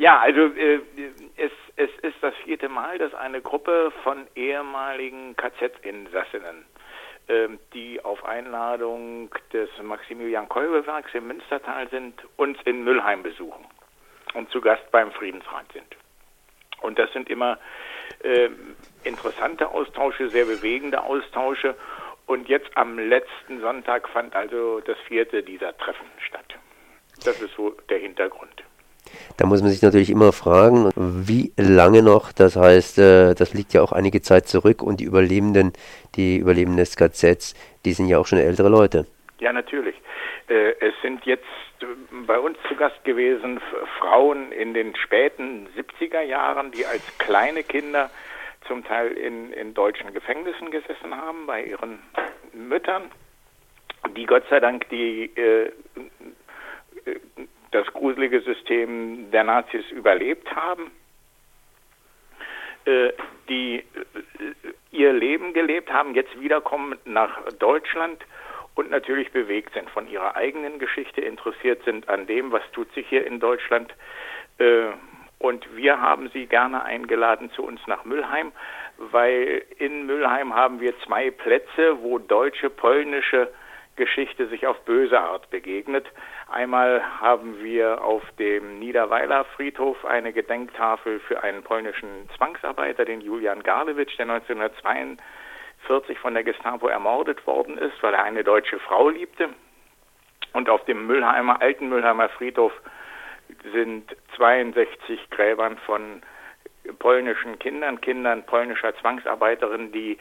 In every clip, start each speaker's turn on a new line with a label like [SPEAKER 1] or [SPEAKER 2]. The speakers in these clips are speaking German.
[SPEAKER 1] Ja, also äh, es, es ist das vierte Mal, dass eine Gruppe von ehemaligen KZ-Insassinnen, äh, die auf Einladung des Maximilian Kolbe-Werks im Münstertal sind, uns in Müllheim besuchen und zu Gast beim Friedensrat sind. Und das sind immer äh, interessante Austausche, sehr bewegende Austausche. Und jetzt am letzten Sonntag fand also das vierte dieser Treffen statt. Das ist so der Hintergrund.
[SPEAKER 2] Da muss man sich natürlich immer fragen, wie lange noch, das heißt, äh, das liegt ja auch einige Zeit zurück und die Überlebenden, die Überlebenden des KZs, die sind ja auch schon ältere Leute.
[SPEAKER 1] Ja, natürlich. Äh, es sind jetzt bei uns zu Gast gewesen Frauen in den späten 70er Jahren, die als kleine Kinder zum Teil in, in deutschen Gefängnissen gesessen haben bei ihren Müttern, die Gott sei Dank die äh, das gruselige System der Nazis überlebt haben, äh, die äh, ihr Leben gelebt haben, jetzt wiederkommen nach Deutschland und natürlich bewegt sind von ihrer eigenen Geschichte, interessiert sind an dem, was tut sich hier in Deutschland. Äh, und wir haben sie gerne eingeladen zu uns nach Müllheim, weil in Müllheim haben wir zwei Plätze, wo deutsche, polnische Geschichte sich auf böse Art begegnet. Einmal haben wir auf dem Niederweiler Friedhof eine Gedenktafel für einen polnischen Zwangsarbeiter, den Julian Garlewitsch, der 1942 von der Gestapo ermordet worden ist, weil er eine deutsche Frau liebte. Und auf dem Müllheimer, alten Müllheimer Friedhof sind 62 Gräbern von polnischen Kindern, Kindern polnischer Zwangsarbeiterinnen, die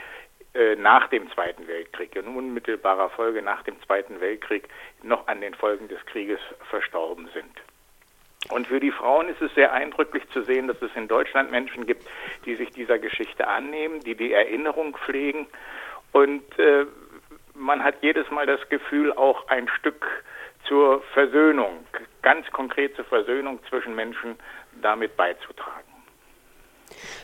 [SPEAKER 1] äh, nach dem Zweiten Weltkrieg, in unmittelbarer Folge nach dem Zweiten Weltkrieg, noch an den Folgen des Krieges verstorben sind. Und für die Frauen ist es sehr eindrücklich zu sehen, dass es in Deutschland Menschen gibt, die sich dieser Geschichte annehmen, die die Erinnerung pflegen. Und äh, man hat jedes Mal das Gefühl, auch ein Stück zur Versöhnung, ganz konkret zur Versöhnung zwischen Menschen damit beizutragen.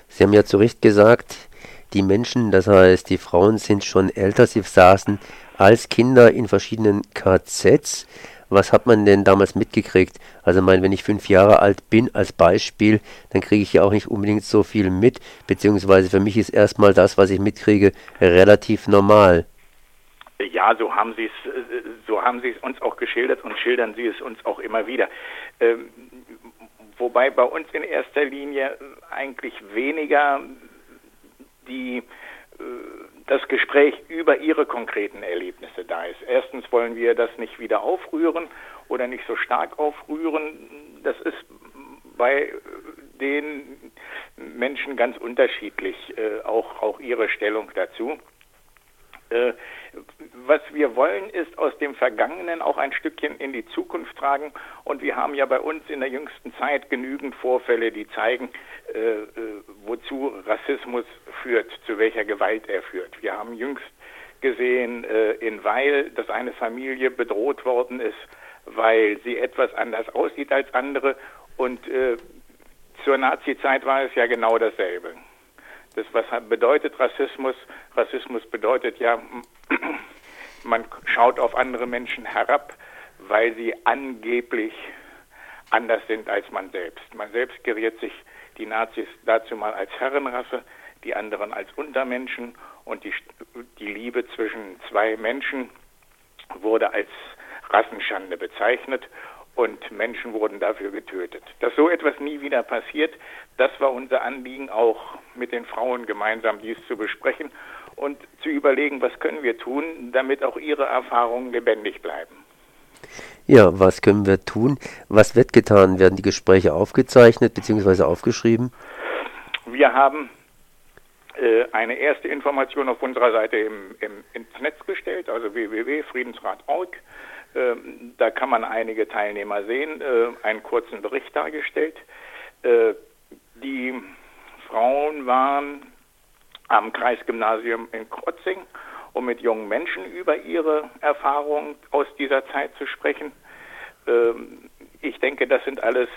[SPEAKER 2] Sie haben ja zu Recht gesagt, die Menschen, das heißt die Frauen sind schon älter, sie saßen als Kinder in verschiedenen KZs. Was hat man denn damals mitgekriegt? Also mein, wenn ich fünf Jahre alt bin als Beispiel, dann kriege ich ja auch nicht unbedingt so viel mit, beziehungsweise für mich ist erstmal das, was ich mitkriege, relativ normal.
[SPEAKER 1] Ja, so haben Sie es, so haben Sie es uns auch geschildert und schildern Sie es uns auch immer wieder. Ähm, wobei bei uns in erster Linie eigentlich weniger die äh, das Gespräch über ihre konkreten Erlebnisse da ist. Erstens wollen wir das nicht wieder aufrühren oder nicht so stark aufrühren. Das ist bei den Menschen ganz unterschiedlich, äh, auch, auch ihre Stellung dazu. Äh, was wir wollen, ist aus dem Vergangenen auch ein Stückchen in die Zukunft tragen. Und wir haben ja bei uns in der jüngsten Zeit genügend Vorfälle, die zeigen, äh, äh, wozu Rassismus führt, zu welcher Gewalt er führt. Wir haben jüngst gesehen in Weil, dass eine Familie bedroht worden ist, weil sie etwas anders aussieht als andere. Und zur Nazi-Zeit war es ja genau dasselbe. Das, was bedeutet Rassismus? Rassismus bedeutet ja, man schaut auf andere Menschen herab, weil sie angeblich anders sind als man selbst. Man selbst geriert sich die Nazis dazu mal als Herrenrasse, die anderen als Untermenschen und die, die Liebe zwischen zwei Menschen wurde als Rassenschande bezeichnet und Menschen wurden dafür getötet. Dass so etwas nie wieder passiert, das war unser Anliegen, auch mit den Frauen gemeinsam dies zu besprechen und zu überlegen, was können wir tun, damit auch ihre Erfahrungen lebendig bleiben.
[SPEAKER 2] Ja, was können wir tun? Was wird getan? Werden die Gespräche aufgezeichnet bzw. aufgeschrieben?
[SPEAKER 1] Wir haben äh, eine erste Information auf unserer Seite im, im, ins Netz gestellt, also www.friedensrat.org. Ähm, da kann man einige Teilnehmer sehen, äh, einen kurzen Bericht dargestellt. Äh, die Frauen waren am Kreisgymnasium in Krotzing, um mit jungen Menschen über ihre Erfahrungen aus dieser Zeit zu sprechen. Ähm, ich denke, das sind alles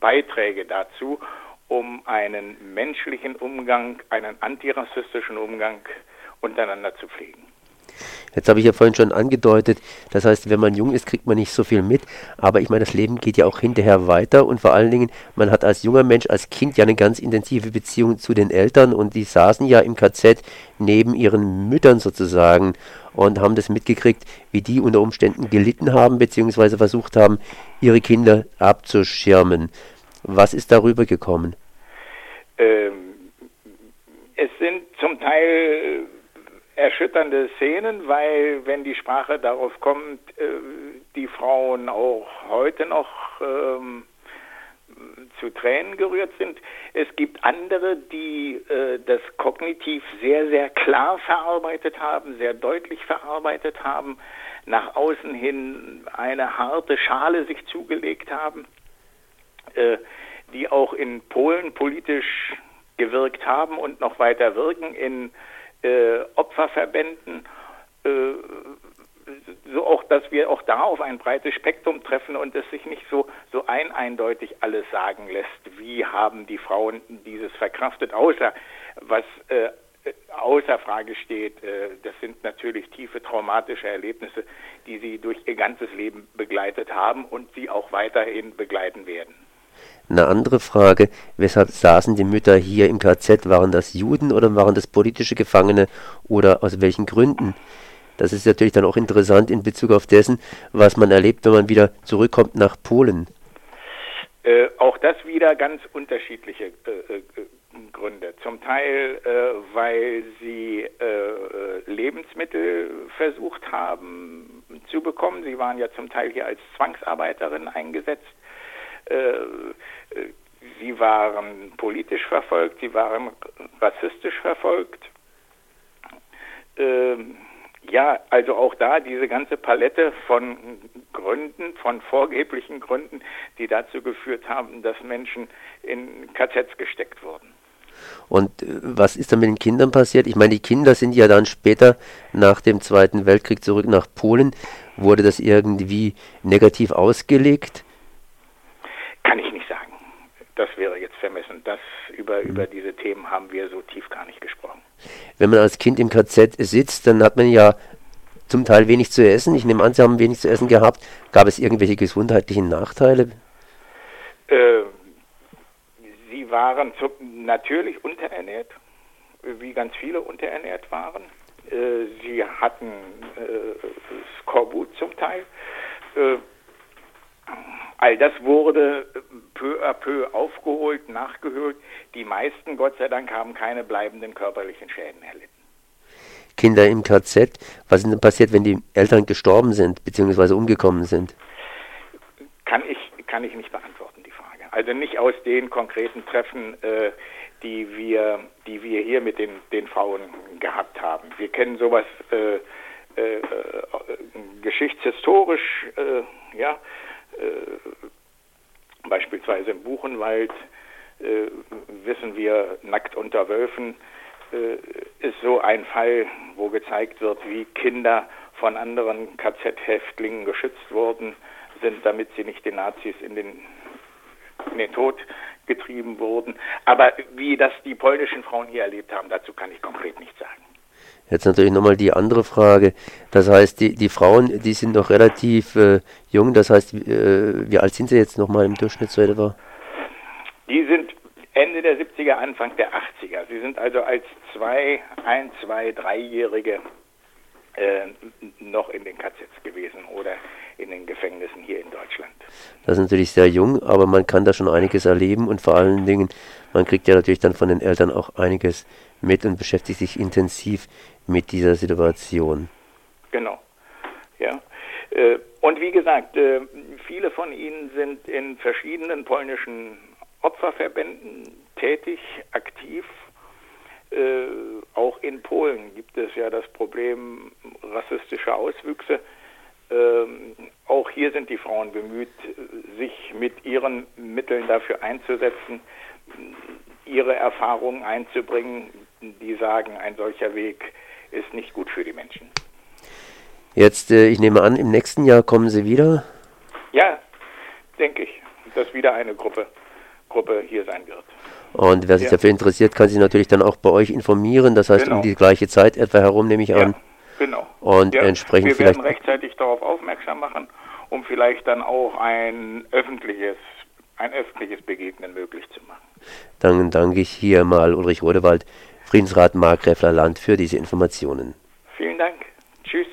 [SPEAKER 1] Beiträge dazu, um einen menschlichen Umgang, einen antirassistischen Umgang untereinander zu pflegen.
[SPEAKER 2] Jetzt habe ich ja vorhin schon angedeutet, das heißt, wenn man jung ist, kriegt man nicht so viel mit, aber ich meine, das Leben geht ja auch hinterher weiter und vor allen Dingen, man hat als junger Mensch, als Kind ja eine ganz intensive Beziehung zu den Eltern und die saßen ja im KZ neben ihren Müttern sozusagen und haben das mitgekriegt, wie die unter Umständen gelitten haben, beziehungsweise versucht haben, ihre Kinder abzuschirmen. Was ist darüber gekommen?
[SPEAKER 1] Ähm, es sind zum Teil erschütternde Szenen, weil wenn die Sprache darauf kommt, äh, die Frauen auch heute noch ähm, zu Tränen gerührt sind. Es gibt andere, die äh, das kognitiv sehr, sehr klar verarbeitet haben, sehr deutlich verarbeitet haben, nach außen hin eine harte Schale sich zugelegt haben, äh, die auch in Polen politisch gewirkt haben und noch weiter wirken in äh, Opferverbänden, äh, so auch, dass wir auch da auf ein breites Spektrum treffen und es sich nicht so, so ein eindeutig alles sagen lässt, wie haben die Frauen dieses verkraftet, außer was äh, außer Frage steht, äh, das sind natürlich tiefe traumatische Erlebnisse, die sie durch ihr ganzes Leben begleitet haben und sie auch weiterhin begleiten werden.
[SPEAKER 2] Eine andere Frage, weshalb saßen die Mütter hier im KZ? Waren das Juden oder waren das politische Gefangene oder aus welchen Gründen? Das ist natürlich dann auch interessant in Bezug auf dessen, was man erlebt, wenn man wieder zurückkommt nach Polen.
[SPEAKER 1] Äh, auch das wieder ganz unterschiedliche äh, äh, Gründe. Zum Teil, äh, weil sie äh, Lebensmittel versucht haben zu bekommen. Sie waren ja zum Teil hier als Zwangsarbeiterin eingesetzt. Äh, sie waren politisch verfolgt, sie waren rassistisch verfolgt. Ähm, ja, also auch da diese ganze Palette von Gründen, von vorgeblichen Gründen, die dazu geführt haben, dass Menschen in KZs gesteckt wurden.
[SPEAKER 2] Und äh, was ist dann mit den Kindern passiert? Ich meine, die Kinder sind ja dann später nach dem Zweiten Weltkrieg zurück nach Polen. Wurde das irgendwie negativ ausgelegt?
[SPEAKER 1] Kann ich nicht sagen. Das wäre jetzt vermessen. Das über, mhm. über diese Themen haben wir so tief gar nicht gesprochen.
[SPEAKER 2] Wenn man als Kind im KZ sitzt, dann hat man ja zum Teil wenig zu essen. Ich nehme an, Sie haben wenig zu essen gehabt. Gab es irgendwelche gesundheitlichen Nachteile?
[SPEAKER 1] Äh, sie waren zu, natürlich unterernährt, wie ganz viele unterernährt waren. Äh, sie hatten äh, Skorbut zum Teil. Äh, All das wurde peu à peu aufgeholt, nachgeholt. Die meisten, Gott sei Dank, haben keine bleibenden körperlichen Schäden erlitten.
[SPEAKER 2] Kinder im KZ, was ist denn passiert, wenn die Eltern gestorben sind bzw. umgekommen sind?
[SPEAKER 1] Kann ich, kann ich nicht beantworten, die Frage. Also nicht aus den konkreten Treffen, äh, die, wir, die wir hier mit den, den Frauen gehabt haben. Wir kennen sowas äh, äh, äh geschichtshistorisch, äh, ja, äh, beispielsweise im Buchenwald äh, wissen wir, nackt unter Wölfen äh, ist so ein Fall, wo gezeigt wird, wie Kinder von anderen KZ-Häftlingen geschützt worden sind, damit sie nicht den Nazis in den, in den Tod getrieben wurden. Aber wie das die polnischen Frauen hier erlebt haben, dazu kann ich konkret nichts sagen.
[SPEAKER 2] Jetzt natürlich nochmal die andere Frage. Das heißt, die, die Frauen, die sind noch relativ äh, jung. Das heißt, äh, wie alt sind sie jetzt nochmal im Durchschnitt so etwa?
[SPEAKER 1] Die sind Ende der 70er, Anfang der 80er. Sie sind also als zwei, ein, zwei, dreijährige äh, noch in den KZs gewesen oder in den Gefängnissen hier in Deutschland.
[SPEAKER 2] Das ist natürlich sehr jung, aber man kann da schon einiges erleben und vor allen Dingen, man kriegt ja natürlich dann von den Eltern auch einiges mit und beschäftigt sich intensiv mit dieser Situation.
[SPEAKER 1] Genau. Ja. Äh, und wie gesagt, äh, viele von ihnen sind in verschiedenen polnischen Opferverbänden tätig, aktiv. Äh, auch in Polen gibt es ja das Problem rassistischer Auswüchse. Ähm, auch hier sind die Frauen bemüht, sich mit ihren Mitteln dafür einzusetzen, ihre Erfahrungen einzubringen, die sagen, ein solcher Weg ist nicht gut für die Menschen.
[SPEAKER 2] Jetzt, äh, ich nehme an, im nächsten Jahr kommen Sie wieder?
[SPEAKER 1] Ja, denke ich, dass wieder eine Gruppe, Gruppe hier sein wird.
[SPEAKER 2] Und wer sich ja. dafür interessiert, kann sich natürlich dann auch bei euch informieren. Das heißt, genau. um die gleiche Zeit etwa herum, nehme ich an.
[SPEAKER 1] Genau.
[SPEAKER 2] und ja, entsprechend
[SPEAKER 1] wir werden rechtzeitig darauf aufmerksam machen, um vielleicht dann auch ein öffentliches, ein öffentliches Begegnen möglich zu machen.
[SPEAKER 2] Dann danke ich hier mal Ulrich Rodewald, Friedensrat Markgräfler Land für diese Informationen.
[SPEAKER 1] Vielen Dank. Tschüss.